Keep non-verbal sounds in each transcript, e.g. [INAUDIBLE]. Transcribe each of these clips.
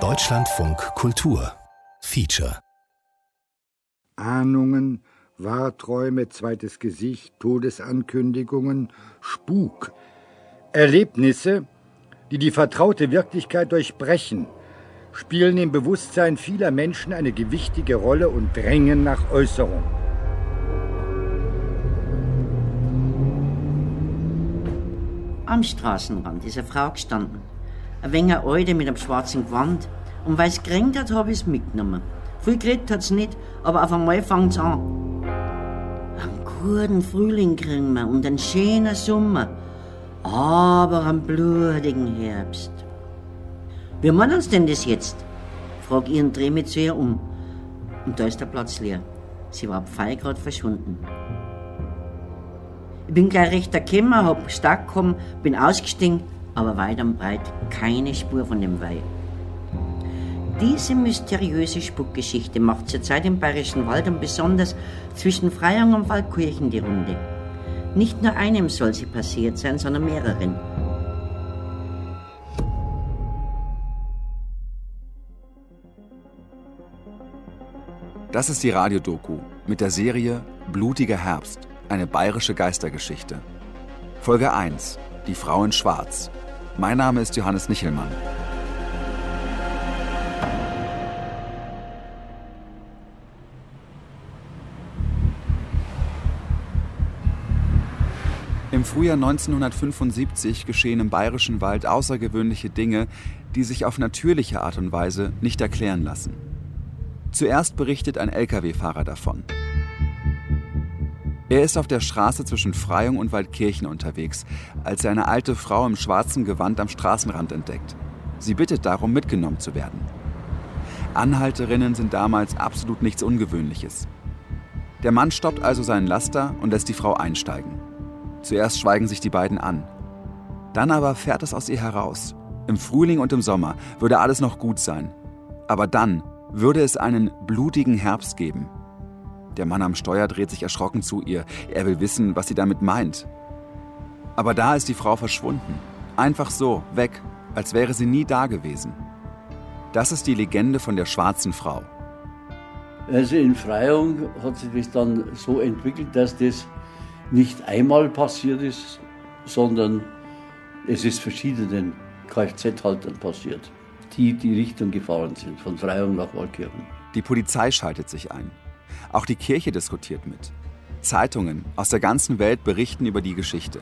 Deutschlandfunk Kultur Feature Ahnungen, Wahrträume, zweites Gesicht, Todesankündigungen, Spuk. Erlebnisse, die die vertraute Wirklichkeit durchbrechen, spielen im Bewusstsein vieler Menschen eine gewichtige Rolle und drängen nach Äußerung. Am Straßenrand ist eine Frau gestanden. Ein wenig alte mit einem schwarzen Gewand. Und weil es geregnet hat, habe ich es mitgenommen. Viel geredet hat es nicht, aber auf einmal fängt es an. Einen guten Frühling kriegen wir und einen schönen Sommer. Aber einen blutigen Herbst. Wie machen uns denn das jetzt? Frag ich und dreh mich zu ihr um. Und da ist der Platz leer. Sie war gerade verschwunden. Ich bin gleich recht gekommen, hab stark gekommen, bin ausgestiegen, aber weit und breit keine Spur von dem Weih. Diese mysteriöse Spukgeschichte macht zurzeit im Bayerischen Wald und besonders zwischen Freyung und Waldkirchen die Runde. Nicht nur einem soll sie passiert sein, sondern mehreren. Das ist die Radiodoku mit der Serie Blutiger Herbst, eine bayerische Geistergeschichte. Folge 1: Die Frau in Schwarz. Mein Name ist Johannes Nichelmann. Im Frühjahr 1975 geschehen im Bayerischen Wald außergewöhnliche Dinge, die sich auf natürliche Art und Weise nicht erklären lassen. Zuerst berichtet ein Lkw-Fahrer davon. Er ist auf der Straße zwischen Freyung und Waldkirchen unterwegs, als er eine alte Frau im schwarzen Gewand am Straßenrand entdeckt. Sie bittet darum, mitgenommen zu werden. Anhalterinnen sind damals absolut nichts Ungewöhnliches. Der Mann stoppt also seinen Laster und lässt die Frau einsteigen. Zuerst schweigen sich die beiden an. Dann aber fährt es aus ihr heraus. Im Frühling und im Sommer würde alles noch gut sein. Aber dann würde es einen blutigen Herbst geben. Der Mann am Steuer dreht sich erschrocken zu ihr. Er will wissen, was sie damit meint. Aber da ist die Frau verschwunden. Einfach so, weg, als wäre sie nie da gewesen. Das ist die Legende von der schwarzen Frau. Also in Freyung hat sich das dann so entwickelt, dass das nicht einmal passiert ist, sondern es ist verschiedenen Kfz-Haltern passiert, die die Richtung gefahren sind, von Freyung nach Waldkirchen. Die Polizei schaltet sich ein. Auch die Kirche diskutiert mit. Zeitungen aus der ganzen Welt berichten über die Geschichte.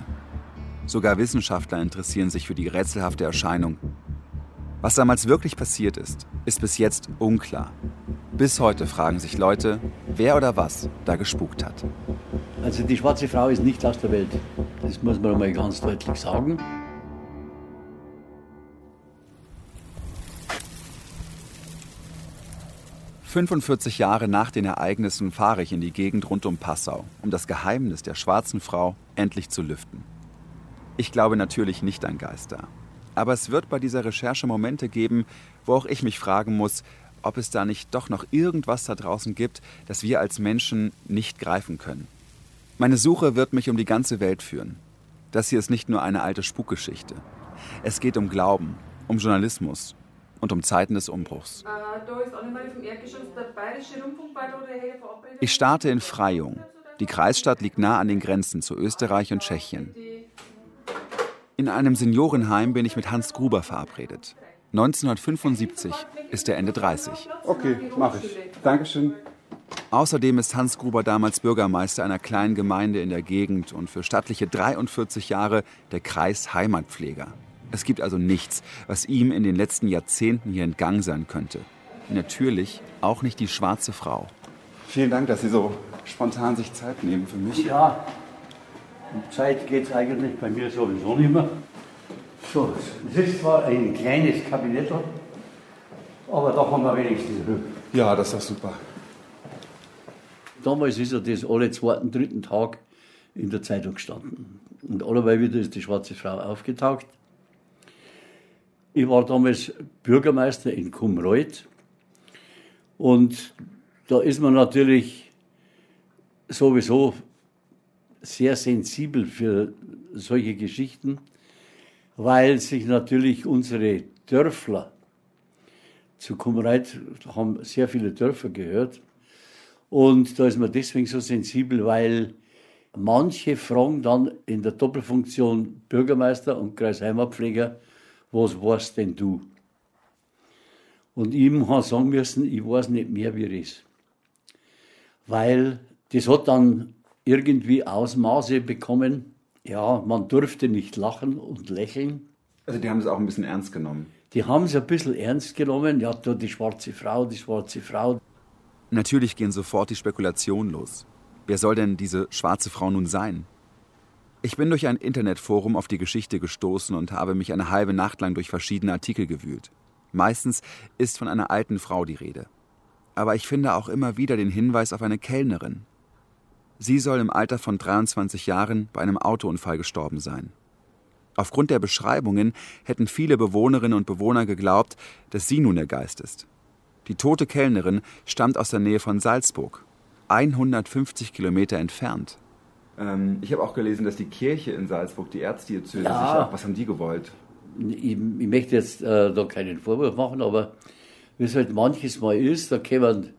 Sogar Wissenschaftler interessieren sich für die rätselhafte Erscheinung. Was damals wirklich passiert ist, ist bis jetzt unklar. Bis heute fragen sich Leute, wer oder was da gespukt hat. Also die schwarze Frau ist nicht aus der Welt. Das muss man einmal ganz deutlich sagen. 45 Jahre nach den Ereignissen fahre ich in die Gegend rund um Passau, um das Geheimnis der schwarzen Frau endlich zu lüften. Ich glaube natürlich nicht an Geister. Aber es wird bei dieser Recherche Momente geben, wo auch ich mich fragen muss, ob es da nicht doch noch irgendwas da draußen gibt, das wir als Menschen nicht greifen können. Meine Suche wird mich um die ganze Welt führen. Das hier ist nicht nur eine alte Spukgeschichte. Es geht um Glauben, um Journalismus, und um Zeiten des Umbruchs. Ich starte in Freyung. Die Kreisstadt liegt nah an den Grenzen zu Österreich und Tschechien. In einem Seniorenheim bin ich mit Hans Gruber verabredet. 1975 ist er Ende 30. Okay, mache ich. Dankeschön. Außerdem ist Hans Gruber damals Bürgermeister einer kleinen Gemeinde in der Gegend und für stattliche 43 Jahre der Kreisheimatpfleger. Es gibt also nichts, was ihm in den letzten Jahrzehnten hier entgangen sein könnte. Natürlich auch nicht die schwarze Frau. Vielen Dank, dass Sie so spontan sich Zeit nehmen für mich. Ja, um Zeit geht es eigentlich bei mir sowieso nicht mehr. So, es ist zwar ein kleines Kabinett, aber da haben wir wenigstens. Ja, das ist doch super. Damals ist ja das alle zweiten, dritten Tag in der Zeitung gestanden. Und allerweil wieder ist die schwarze Frau aufgetaucht. Ich war damals Bürgermeister in Kumreuth und da ist man natürlich sowieso sehr sensibel für solche Geschichten. weil sich natürlich unsere Dörfler zu Kummereit haben sehr viele Dörfer gehört. Und da ist man deswegen so sensibel, weil manche fragen dann in der Doppelfunktion Bürgermeister und Kreisheimatpfleger, was warst denn du? Und ihm habe sagen müssen, ich weiß nicht mehr, wie es ist. Weil das hat dann irgendwie Ausmaße bekommen, ja, man durfte nicht lachen und lächeln. Also die haben es auch ein bisschen ernst genommen. Die haben es ein bisschen ernst genommen. Ja, da die schwarze Frau, die schwarze Frau. Natürlich gehen sofort die Spekulationen los. Wer soll denn diese schwarze Frau nun sein? Ich bin durch ein Internetforum auf die Geschichte gestoßen und habe mich eine halbe Nacht lang durch verschiedene Artikel gewühlt. Meistens ist von einer alten Frau die Rede. Aber ich finde auch immer wieder den Hinweis auf eine Kellnerin. Sie soll im Alter von 23 Jahren bei einem Autounfall gestorben sein. Aufgrund der Beschreibungen hätten viele Bewohnerinnen und Bewohner geglaubt, dass sie nun der Geist ist. Die tote Kellnerin stammt aus der Nähe von Salzburg, 150 Kilometer entfernt. Ähm, ich habe auch gelesen, dass die Kirche in Salzburg, die Erzdiözese, Ja. sich auch, was haben die gewollt? Ich, ich möchte jetzt äh, da keinen Vorwurf machen, aber wie es halt manches Mal ist, da kämen,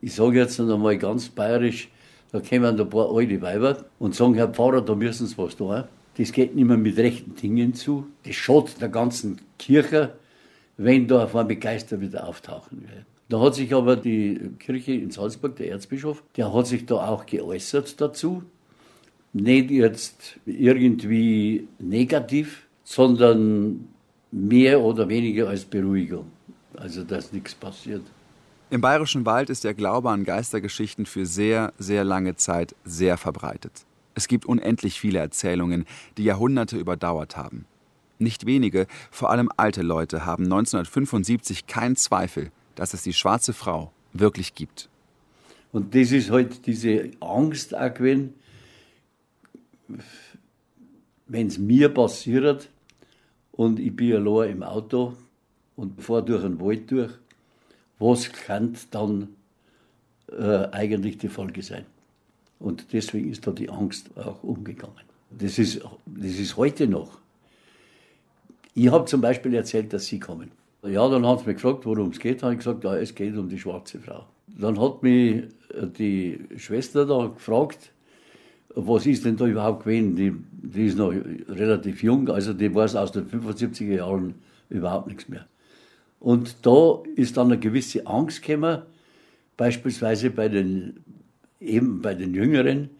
ich sage jetzt noch einmal ganz bayerisch, da kämen ein paar alte Weiber und sagen, Herr Pfarrer, da müssen Sie was tun. Das geht nicht mehr mit rechten Dingen zu. Das schadet der ganzen Kirche, wenn da auf einmal Geister wieder auftauchen. gell. Da hat sich aber die Kirche in Salzburg, der Erzbischof, der hat sich da auch geäußert dazu. Nicht jetzt irgendwie negativ, sondern mehr oder weniger als Beruhigung. Also, dass nichts passiert. Im Bayerischen Wald ist der Glaube an Geistergeschichten für sehr, sehr lange Zeit sehr verbreitet. Es gibt unendlich viele Erzählungen, die Jahrhunderte überdauert haben. Nicht wenige, vor allem alte Leute, haben 1975 keinen Zweifel, dass es die schwarze Frau wirklich gibt. Und das ist halt diese Angst auch gewesen, wenn es mir passiert und ich bin allein im Auto und fahre durch den Wald durch, was kann dann äh, eigentlich die Folge sein? Und deswegen ist da die Angst auch umgegangen. Das ist, das ist heute noch. Ich habe zum Beispiel erzählt, dass Sie kommen. Ja, dann hat sie mich gefragt, worum es geht. Habe ich gesagt, ja, es geht um die schwarze Frau. Dann hat mich äh, die Schwester da gefragt, was ist denn da überhaupt gewesen? Die, die ist noch relativ jung, also die weiß aus den 75er Jahren überhaupt nichts mehr. Und da ist dann eine gewisse Angst gekommen, beispielsweise bei den, eben bei den Jüngeren.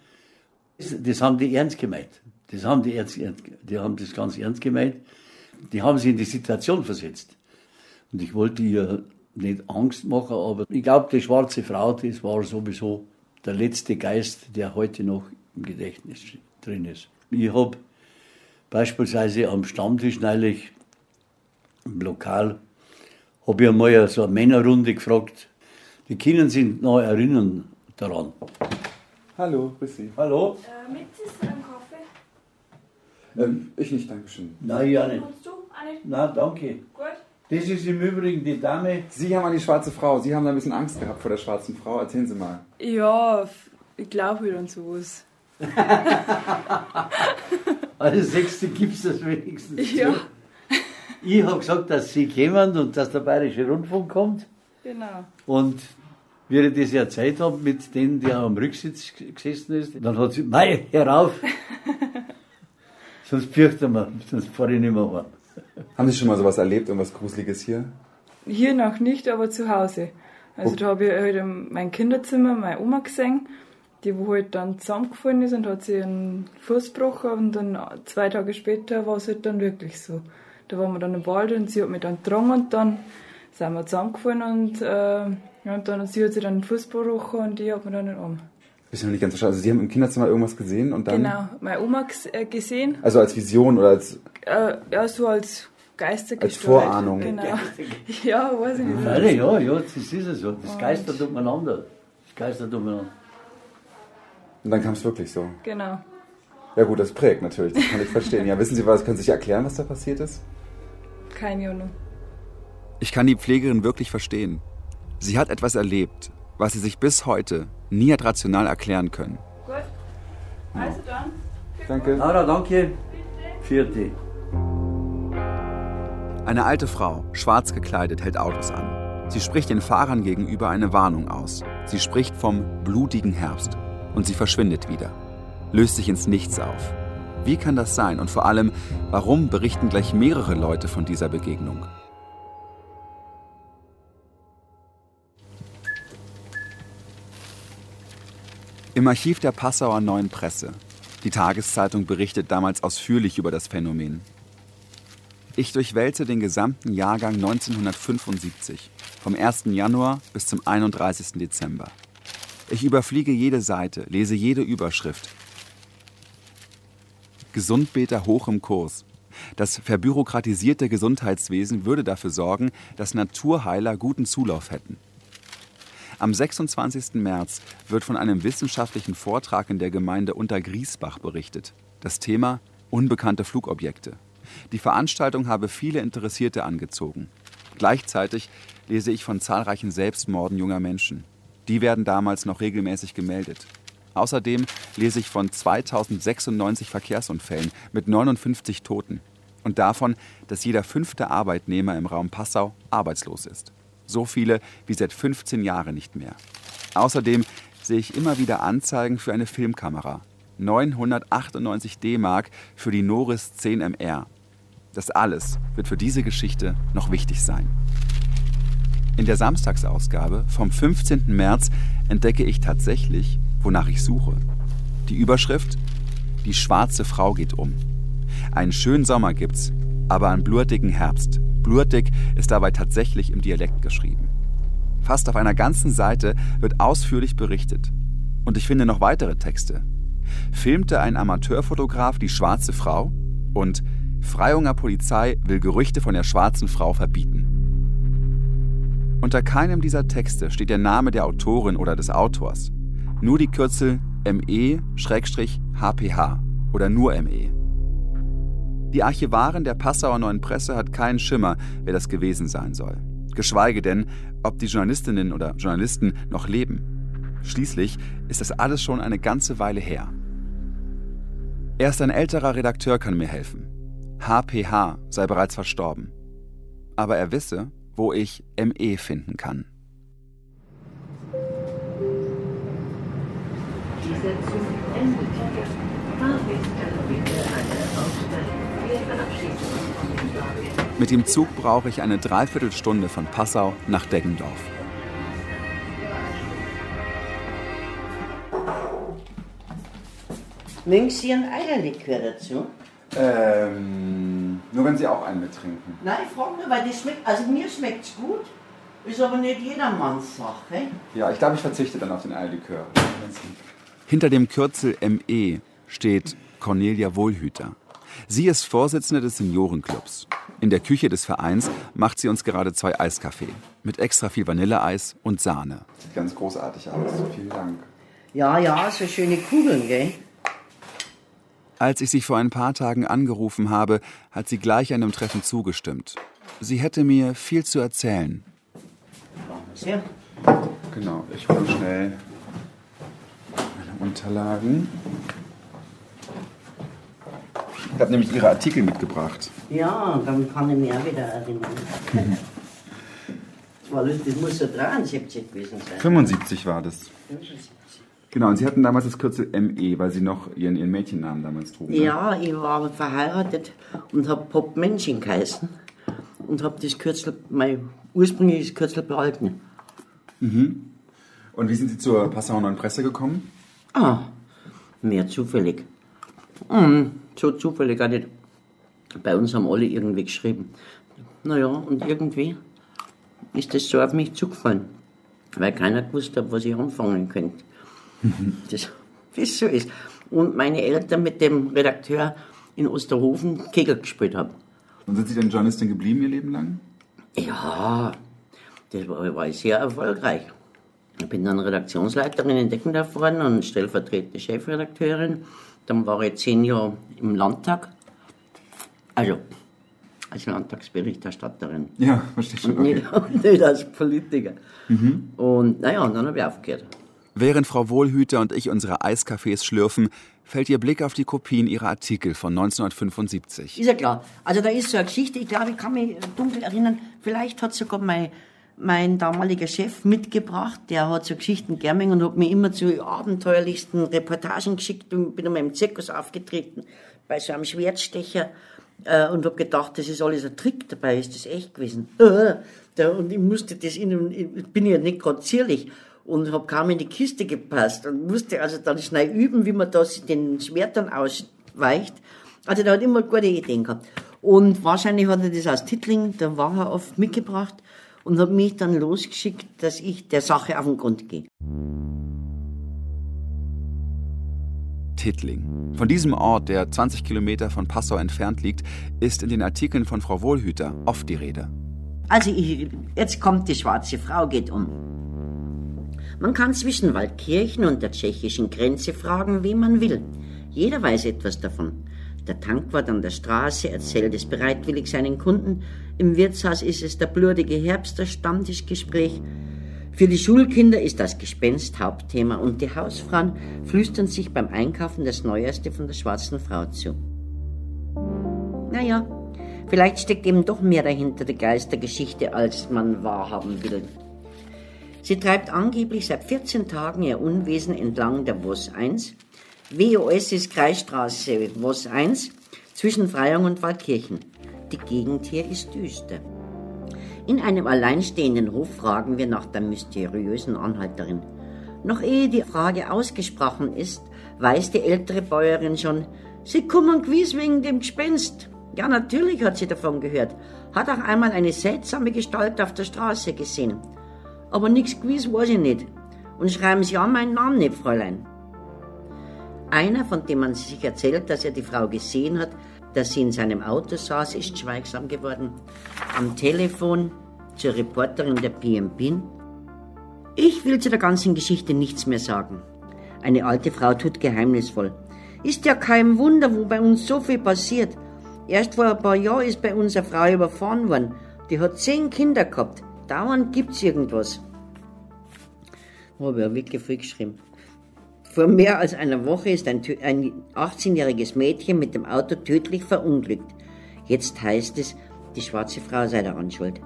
Das, haben die ernst gemeint. Das haben die, ernst, die haben das ganz ernst gemeint. Die haben sich in die Situation versetzt. Und ich wollte ihr nicht Angst machen, aber ich glaube, die schwarze Frau, das war sowieso der letzte Geist, der heute noch im Gedächtnis drin ist. Ich habe beispielsweise am Stammtisch neulich im Lokal, habe ich einmal so eine Männerrunde gefragt, die Kinder sind noch erinnern daran. Hallo, grüß Sie. Hallo? Äh, mit ist ein Kaffee. Ähm, ich nicht, Dankeschön. Nein, ja nicht. Kannst du? Auch nicht? Nein, danke. Gut. Das ist im Übrigen die Dame. Sie haben an die schwarze Frau. Sie haben da ein bisschen Angst gehabt vor der schwarzen Frau. Erzählen Sie mal. Ja, ich glaube wieder an sowas. [LAUGHS] Als Sechste gibt es das wenigstens. Ja. zu. Ich habe gesagt, dass Sie kommen und dass der Bayerische Rundfunk kommt. Genau. Und wie ich das erzählt habe mit denen, der am Rücksitz gesessen ist, dann hat sie, mei, herauf! [LAUGHS] sonst fürchten wir, sonst fahre ich nicht mehr heim. Haben Sie schon mal sowas erlebt, irgendwas Gruseliges hier? Hier noch nicht, aber zu Hause. Also Oh. da habe ich halt in mein Kinderzimmer meine Oma gesehen, die wo halt dann zusammengefallen ist und hat sich einen Fuß gebrochen und dann zwei Tage später war es halt dann wirklich so. Da waren wir dann im Wald und sie hat mich dann getragen und dann sind wir zusammengefallen und, äh, ja, und dann sie hat sich dann den Fuß gebrochen und ich habe mir dann den Arm. Ist noch nicht ganz verstanden. Also Sie haben im Kinderzimmer irgendwas gesehen und dann. Genau, meine Oma äh, gesehen, Also als Vision oder als. äh, ja so als Geistergestalt. Als Vorahnung. Genau. [LAUGHS] Ja, weiß ich nicht. Nein, ja, ja, das ist es so. Das geistert umeinander. Das geistert umeinander. Und dann kam es wirklich so. Genau. Ja gut, das prägt natürlich, das kann ich verstehen. Ja, wissen Sie was, können Sie sich erklären, was da passiert ist? Keine Ahnung. Ich kann die Pflegerin wirklich verstehen. Sie hat etwas erlebt, was sie sich bis heute nie hat rational erklären können. Gut. Also dann. Danke. Laura, danke. Vierte. Eine alte Frau, schwarz gekleidet, hält Autos an. Sie spricht den Fahrern gegenüber eine Warnung aus. Sie spricht vom blutigen Herbst. Und sie verschwindet wieder. Löst sich ins Nichts auf. Wie kann das sein? Und vor allem, warum berichten gleich mehrere Leute von dieser Begegnung? Im Archiv der Passauer Neuen Presse. Die Tageszeitung berichtet damals ausführlich über das Phänomen. Ich durchwälze den gesamten Jahrgang 1975, vom 1. Januar bis zum 31. Dezember. Ich überfliege jede Seite, lese jede Überschrift. Gesundbeter hoch im Kurs. Das verbürokratisierte Gesundheitswesen würde dafür sorgen, dass Naturheiler guten Zulauf hätten. Am 26. März wird von einem wissenschaftlichen Vortrag in der Gemeinde Untergriesbach berichtet. Das Thema unbekannte Flugobjekte. Die Veranstaltung habe viele Interessierte angezogen. Gleichzeitig lese ich von zahlreichen Selbstmorden junger Menschen. Die werden damals noch regelmäßig gemeldet. Außerdem lese ich von 2096 Verkehrsunfällen mit 59 Toten und davon, dass jeder fünfte Arbeitnehmer im Raum Passau arbeitslos ist. So viele wie seit 15 Jahren nicht mehr. Außerdem sehe ich immer wieder Anzeigen für eine Filmkamera. 998 D-Mark für die Noris 10 MR. Das alles wird für diese Geschichte noch wichtig sein. In der Samstagsausgabe vom 15. März entdecke ich tatsächlich, wonach ich suche. Die Überschrift Die schwarze Frau geht um. Einen schönen Sommer gibt's, aber einen blurtigen Herbst. Blurtig ist dabei tatsächlich im Dialekt geschrieben. Fast auf einer ganzen Seite wird ausführlich berichtet. Und ich finde noch weitere Texte. Filmte ein Amateurfotograf die schwarze Frau und Freiunger Polizei will Gerüchte von der schwarzen Frau verbieten. Unter keinem dieser Texte steht der Name der Autorin oder des Autors. Nur die Kürzel ME-HPH oder nur ME. Die Archivarin der Passauer Neuen Presse hat keinen Schimmer, wer das gewesen sein soll. Geschweige denn, ob die Journalistinnen oder Journalisten noch leben. Schließlich ist das alles schon eine ganze Weile her. Erst ein älterer Redakteur kann mir helfen. HPH sei bereits verstorben. Aber er wisse, wo ich ME finden kann. Dieser Zug endet. Fahrgäste bitte eine Aussteige. Wir verabschieden uns von den Fahrgästen. Mit dem Zug brauche ich eine Dreiviertelstunde von Passau nach Deggendorf. Mögen Sie ein Eierlikör dazu? Ähm, nur wenn Sie auch einen mittrinken. Nein, ich frage nur, weil das schmeckt, also mir schmeckt es gut, ist aber nicht jedermanns Sache. Ja, ich glaube, ich verzichte dann auf den Eierlikör. Hinter dem Kürzel ME steht Cornelia Wohlhüter. Sie ist Vorsitzende des Seniorenclubs. In der Küche des Vereins macht sie uns gerade zwei Eiskaffee mit extra viel Vanilleeis und Sahne. Sieht ganz großartig aus. Vielen Dank. Ja, ja, so schöne Kugeln, gell? Als ich sie vor ein paar Tagen angerufen habe, hat sie gleich einem Treffen zugestimmt. Sie hätte mir viel zu erzählen. Sehr. Genau, ich hole schnell meine Unterlagen. Ich habe nämlich Ihre Artikel mitgebracht. Ja, dann kann ich mich auch wieder erinnern. [LAUGHS] Das, war, lustig, das muss so 73 gewesen sein. 75 war das. 75. Genau, und Sie hatten damals das Kürzel ME, weil Sie noch Ihren, Ihren Mädchennamen damals trugen. ne? Ja, ich war verheiratet und habe Pop Mensching geheißen und habe das Kürzel, mein ursprüngliches Kürzel behalten. Und wie sind Sie zur Passauer Neuen Presse gekommen? Ah, mehr zufällig. Hm, so zufällig auch nicht. Bei uns haben alle irgendwie geschrieben. Naja, und irgendwie ist das so auf mich zugefallen. Weil keiner gewusst hat, was ich anfangen könnte. Das, wie es so ist. Und meine Eltern mit dem Redakteur in Osterhofen Kegel gespielt haben. Und sind Sie denn Journalistin geblieben Ihr Leben lang? Ja, das war, war sehr erfolgreich. Ich bin dann Redaktionsleiterin in Deckendorf geworden und stellvertretende Chefredakteurin. Dann war ich zehn Jahre im Landtag. Also, als Landtagsberichterstatterin. Ja, verstehe schon. Und Okay. nicht, [LAUGHS] nicht als Politiker. Und naja, und dann habe ich aufgehört. Während Frau Wohlhüter und ich unsere Eiskaffees schlürfen, fällt ihr Blick auf die Kopien ihrer Artikel von 1975. Ist ja klar. Also da ist so eine Geschichte, ich glaube, ich kann mich dunkel erinnern, vielleicht hat sogar mein, mein damaliger Chef mitgebracht, der hat so Geschichten gerne und hat mir immer zu abenteuerlichsten Reportagen geschickt und bin einmal im Zirkus aufgetreten, bei so einem Schwertstecher äh, und habe gedacht, das ist alles ein Trick, dabei ist das echt gewesen. [LAUGHS] Und ich musste das in, ich bin ja nicht gerade zierlich und habe kaum in die Kiste gepasst und musste also dann schnell üben, wie man das den Schwertern ausweicht. Also der hat immer gute Ideen gehabt. Und wahrscheinlich hat er das aus Tittling, da war er oft mitgebracht und hat mich dann losgeschickt, dass ich der Sache auf den Grund gehe. Tittling. Von diesem Ort, der 20 Kilometer von Passau entfernt liegt, ist in den Artikeln von Frau Wohlhüter oft die Rede. Also ich, jetzt kommt die schwarze Frau, geht um. Man kann zwischen Waldkirchen und der tschechischen Grenze fragen, wie man will. Jeder weiß etwas davon. Der Tankwart an der Straße erzählt es bereitwillig seinen Kunden. Im Wirtshaus ist es der blutige Herbst, das Stammtischgespräch. Für die Schulkinder ist das Gespenst Hauptthema und die Hausfrauen flüstern sich beim Einkaufen das Neueste von der schwarzen Frau zu. Naja, vielleicht steckt eben doch mehr dahinter der Geistergeschichte, als man wahrhaben will. Sie treibt angeblich seit 14 Tagen ihr Unwesen entlang der WOS 1. WOS ist Kreisstraße WOS 1 zwischen Freyung und Waldkirchen. Die Gegend hier ist düster. In einem alleinstehenden Hof fragen wir nach der mysteriösen Anhalterin. Noch ehe die Frage ausgesprochen ist, weiß die ältere Bäuerin schon, Sie kommen gewiss wegen dem Gespenst. Ja, natürlich hat sie davon gehört, hat auch einmal eine seltsame Gestalt auf der Straße gesehen aber nichts gewiss weiß ich nicht. Und schreiben Sie an meinen Namen nicht, Fräulein. Einer, von dem man sich erzählt, dass er die Frau gesehen hat, dass sie in seinem Auto saß, ist schweigsam geworden. Am Telefon zur Reporterin der PMP. Ich will zu der ganzen Geschichte nichts mehr sagen. Eine alte Frau tut geheimnisvoll. Ist ja kein Wunder, wo bei uns so viel passiert. Erst vor ein paar Jahren ist bei uns eine Frau überfahren worden. Die hat zehn Kinder gehabt. Dauernd gibt's irgendwas. Habe ich wirklich viel geschrieben. Vor mehr als einer Woche ist ein, ein 18-jähriges Mädchen mit dem Auto tödlich verunglückt. Jetzt heißt es, die schwarze Frau sei der Anschuld.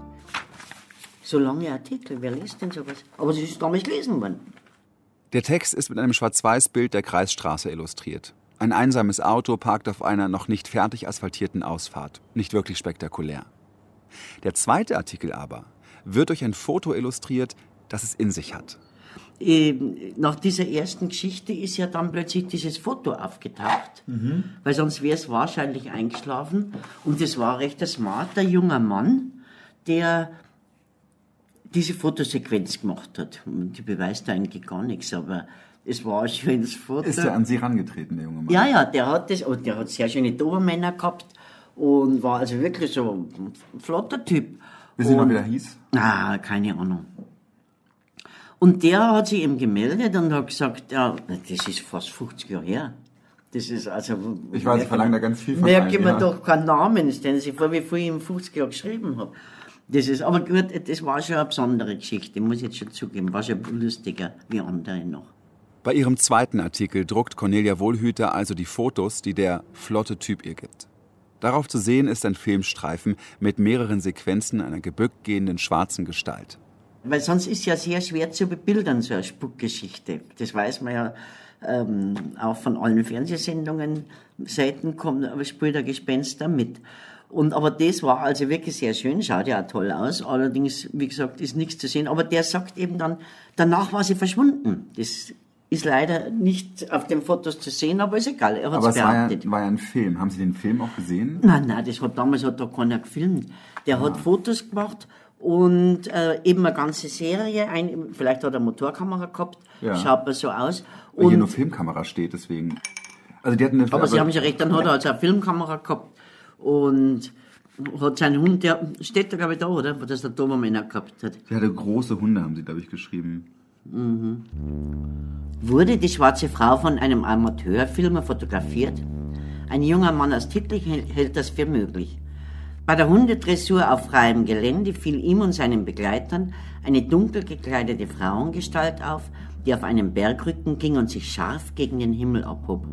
So lange Artikel, wer liest denn sowas? Aber sie ist damals gelesen worden. Der Text ist mit einem Schwarz-Weiß-Bild der Kreisstraße illustriert. Ein einsames Auto parkt auf einer noch nicht fertig asphaltierten Ausfahrt. Nicht wirklich spektakulär. Der zweite Artikel aber wird durch ein Foto illustriert, das es in sich hat. Ähm, nach dieser ersten Geschichte ist ja dann plötzlich dieses Foto aufgetaucht, mhm. weil sonst wäre es wahrscheinlich eingeschlafen. Und es war recht ein smarter junger Mann, der diese Fotosequenz gemacht hat. Und die beweist eigentlich gar nichts, aber es war ein schönes Foto. Ist er an Sie herangetreten, der junge Mann? Ja, ja, der hat das, und der hat sehr schöne Dobermänner gehabt und war also wirklich so ein flotter Typ. Wissen Sie noch, wie der hieß? Ah, keine Ahnung. Und der hat sich eben gemeldet und hat gesagt, ja, das ist fast 50 Jahre her. Das ist also. Ich weiß, ich verlange da ganz viel von Merke mir ja. doch keinen Namen, stellen Sie vor, wie viel ich im 50 Jahren geschrieben habe. Das ist, aber gut, das war schon eine besondere Geschichte, muss ich jetzt schon zugeben. War schon lustiger wie andere noch. Bei ihrem zweiten Artikel druckt Cornelia Wohlhüter also die Fotos, die der flotte Typ ihr gibt. Darauf zu sehen ist ein Filmstreifen mit mehreren Sequenzen einer gebückt gehenden schwarzen Gestalt. Weil sonst ist ja sehr schwer zu bebildern, so eine Spukgeschichte. Das weiß man ja ähm, auch von allen Fernsehsendungen. Seiten kommt, spielt der Gespenster mit. Und, aber das war also wirklich sehr schön, schaut ja auch toll aus. Allerdings, wie gesagt, ist nichts zu sehen. Aber der sagt eben dann, danach war sie verschwunden. Das ist leider nicht auf den Fotos zu sehen, aber ist egal, er hat es behauptet. War ja, war ja ein Film. Haben Sie den Film auch gesehen? Nein, nein, das hat damals hat da keiner gefilmt. Der ah. hat Fotos gemacht und äh, eben eine ganze Serie, ein, vielleicht hat er Motorkamera gehabt, ja. schaut man so aus. Und hier nur Filmkamera steht, deswegen. Also die hatten eine, aber, aber Sie haben ja recht, dann hat er also eine Filmkamera gehabt und hat seinen Hund, der steht da glaube ich da, oder? Wo das der Dobermänner gehabt hat. Sie hatte große Hunde, haben Sie, glaube ich, geschrieben. Mhm. Wurde die schwarze Frau von einem Amateurfilmer fotografiert? Ein junger Mann aus Tittlich hält das für möglich. Bei der Hundedressur auf freiem Gelände fiel ihm und seinen Begleitern eine dunkel gekleidete Frauengestalt auf, die auf einen Bergrücken ging und sich scharf gegen den Himmel abhob.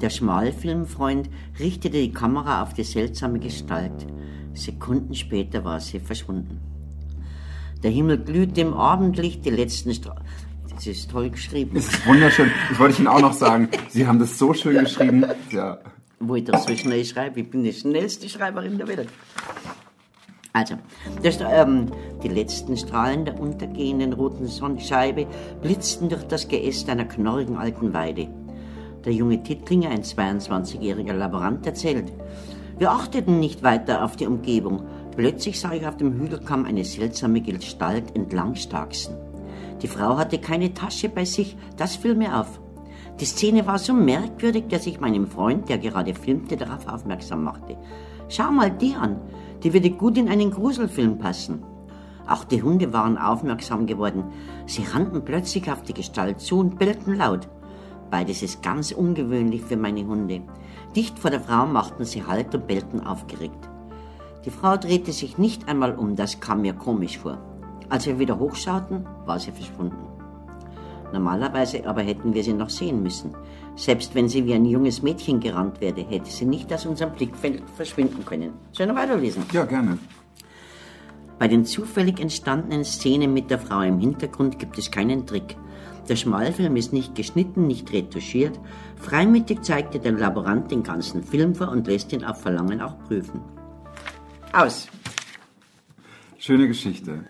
Der Schmalfilmfreund richtete die Kamera auf die seltsame Gestalt. Sekunden später war sie verschwunden. Der Himmel glühte im Abendlicht, die letzten Strahlen. Das ist toll geschrieben. Das ist wunderschön. Das wollte ich Ihnen auch noch sagen. Sie haben das so schön geschrieben. Ja. Wo ich das so schnell schreibe. Ich bin die schnellste Schreiberin der Welt. Also, das, ähm, die letzten Strahlen der untergehenden roten Sonnenscheibe blitzten durch das Geäst einer knorrigen alten Weide. Der junge Tittlinger, ein 22-jähriger Laborant, erzählt. Wir achteten nicht weiter auf die Umgebung. Plötzlich sah ich auf dem Hügelkamm eine seltsame Gestalt entlang starksen. Die Frau hatte keine Tasche bei sich, das fiel mir auf. Die Szene war so merkwürdig, dass ich meinem Freund, der gerade filmte, darauf aufmerksam machte. Schau mal die an, die würde gut in einen Gruselfilm passen. Auch die Hunde waren aufmerksam geworden. Sie rannten plötzlich auf die Gestalt zu und bellten laut. Beides ist ganz ungewöhnlich für meine Hunde. Dicht vor der Frau machten sie Halt und bellten aufgeregt. Die Frau drehte sich nicht einmal um, das kam mir komisch vor. Als wir wieder hochschauten, war sie verschwunden. Normalerweise aber hätten wir sie noch sehen müssen. Selbst wenn sie wie ein junges Mädchen gerannt wäre, hätte sie nicht aus unserem Blickfeld verschwinden können. Soll ich noch weiterlesen? Ja, gerne. Bei den zufällig entstandenen Szenen mit der Frau im Hintergrund gibt es keinen Trick. Der Schmalfilm ist nicht geschnitten, nicht retuschiert. Freimütig zeigte der Laborant den ganzen Film vor und lässt ihn auf Verlangen auch prüfen. Aus. Schöne Geschichte.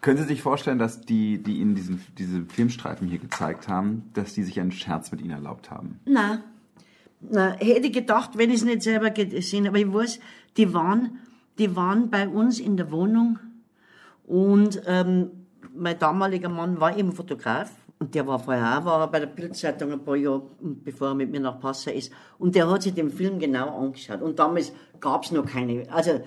Können Sie sich vorstellen, dass die, die Ihnen diesen, diese Filmstreifen hier gezeigt haben, dass die sich einen Scherz mit Ihnen erlaubt haben? Na, na hätte ich gedacht, wenn ich es nicht selber gesehen aber ich weiß, die waren, die waren bei uns in der Wohnung und ähm, mein damaliger Mann war eben Fotograf und der war vorher auch war bei der Bildzeitung ein paar Jahre, bevor er mit mir nach Passau ist. Und der hat sich den Film genau angeschaut. Und damals gab es noch keine, also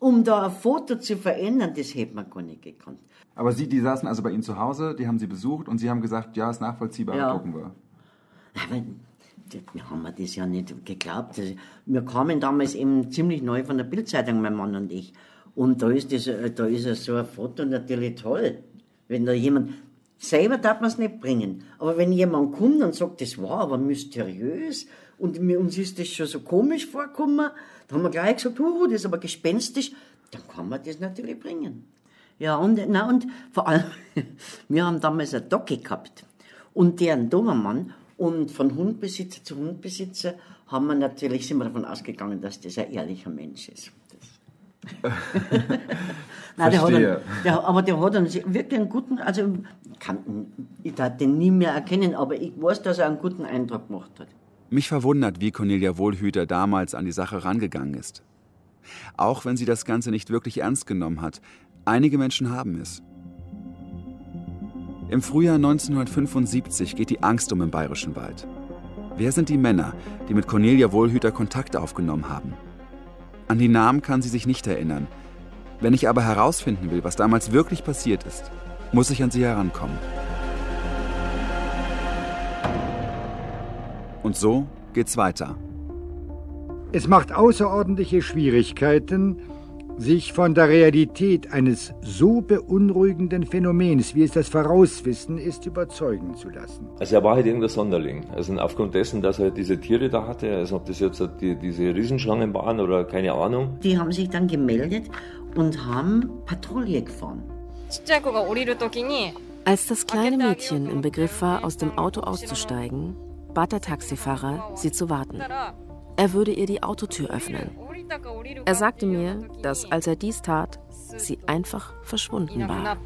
um da ein Foto zu verändern, das hätte man gar nicht gekannt. Aber Sie, die saßen also bei Ihnen zu Hause, die haben Sie besucht und Sie haben gesagt, ja, ist nachvollziehbar, Ja. gucken wir. Aber wir haben das ja nicht geglaubt. Das- Wir kamen damals eben ziemlich neu von der Bildzeitung, mein Mann und ich. Und da ist, das, äh, da ist so ein Foto natürlich toll. Wenn da jemand, selber darf man es nicht bringen. Aber wenn jemand kommt und sagt, das war aber mysteriös und mir, uns ist das schon so komisch vorgekommen, dann haben wir gleich gesagt, uh, das ist aber gespenstisch, dann kann man das natürlich bringen. Ja, und, na, und vor allem, [LAUGHS] wir haben damals eine Docke gehabt und deren Dobermann und von Hundbesitzer zu Hundbesitzer haben wir natürlich, sind wir davon ausgegangen, dass das ein ehrlicher Mensch ist. Das. [LAUGHS] Nein, der einen, der, aber der hat einen, wirklich einen guten, also ich kann, ich darf den nie mehr erkennen, aber ich weiß, dass er einen guten Eindruck gemacht hat. Mich verwundert, wie Cornelia Wohlhüter damals an die Sache rangegangen ist. Auch wenn sie das Ganze nicht wirklich ernst genommen hat, einige Menschen haben es. Im Frühjahr 1975 geht die Angst um im Bayerischen Wald. Wer sind die Männer, die mit Cornelia Wohlhüter Kontakt aufgenommen haben? An die Namen kann sie sich nicht erinnern. Wenn ich aber herausfinden will, was damals wirklich passiert ist, muss ich an sie herankommen. Und so geht's weiter. Es macht außerordentliche Schwierigkeiten, sich von der Realität eines so beunruhigenden Phänomens, wie es das Vorauswissen ist, überzeugen zu lassen. Also er war halt irgendein Sonderling. Also aufgrund dessen, dass er diese Tiere da hatte, also ob das jetzt die, diese Riesenschlangen waren oder keine Ahnung. Die haben sich dann gemeldet und haben Patrouille gefahren. Als das kleine Mädchen im Begriff war, aus dem Auto auszusteigen, bat der Taxifahrer, sie zu warten. Er würde ihr die Autotür öffnen. Er sagte mir, dass als er dies tat, sie einfach verschwunden war.